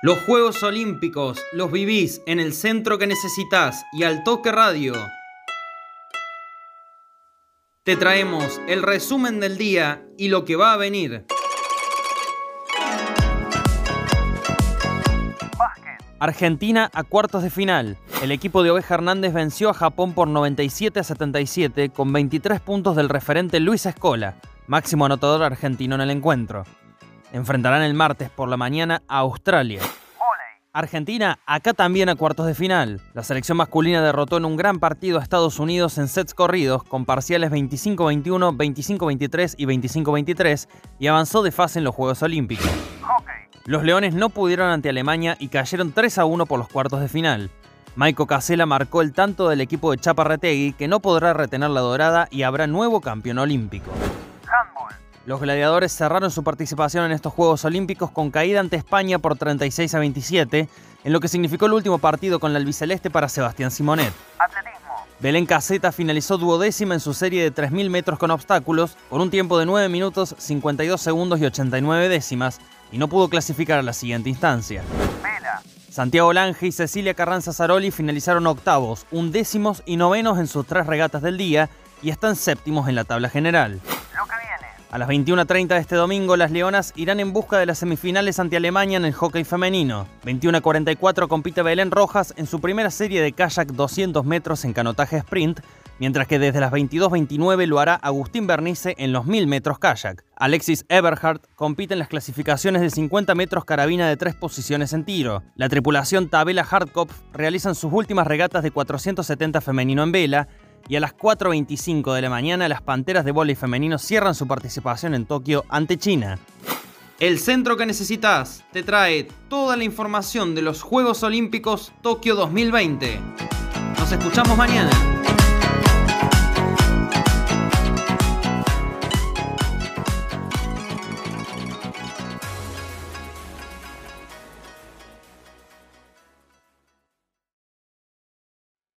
Los Juegos Olímpicos los vivís en el centro que necesitas y al toque radio. Te traemos el resumen del día y lo que va a venir. Argentina a cuartos de final. El equipo de Oveja Hernández venció a Japón por 97 a 77 con 23 puntos del referente Luis Escola, máximo anotador argentino en el encuentro. Enfrentarán el martes por la mañana a Australia. Argentina acá también a cuartos de final. La selección masculina derrotó en un gran partido a Estados Unidos en sets corridos con parciales 25-21, 25-23 y 25-23 y avanzó de fase en los Juegos Olímpicos. Los Leones no pudieron ante Alemania y cayeron 3 a 1 por los cuartos de final. Maiko Casella marcó el tanto del equipo de Chaparretegui que no podrá retener la dorada y habrá nuevo campeón olímpico. Los gladiadores cerraron su participación en estos Juegos Olímpicos con caída ante España por 36 a 27, en lo que significó el último partido con la albiceleste para Sebastián Simonet. Belén Caseta finalizó duodécima en su serie de 3.000 metros con obstáculos, con un tiempo de 9 minutos, 52 segundos y 89 décimas, y no pudo clasificar a la siguiente instancia. Santiago Lange y Cecilia Carranza Zaroli finalizaron octavos, undécimos y novenos en sus tres regatas del día y están séptimos en la tabla general. A las 21.30 de este domingo, las Leonas irán en busca de las semifinales ante Alemania en el hockey femenino. 21.44 compite Belén Rojas en su primera serie de kayak 200 metros en canotaje sprint, mientras que desde las 22.29 lo hará Agustín Bernice en los 1000 metros kayak. Alexis Eberhardt compite en las clasificaciones de 50 metros carabina de tres posiciones en tiro. La tripulación Tabela Hardkopf realizan sus últimas regatas de 470 femenino en vela, y a las 4.25 de la mañana las Panteras de Volley Femenino cierran su participación en Tokio ante China. El centro que necesitas te trae toda la información de los Juegos Olímpicos Tokio 2020. Nos escuchamos mañana.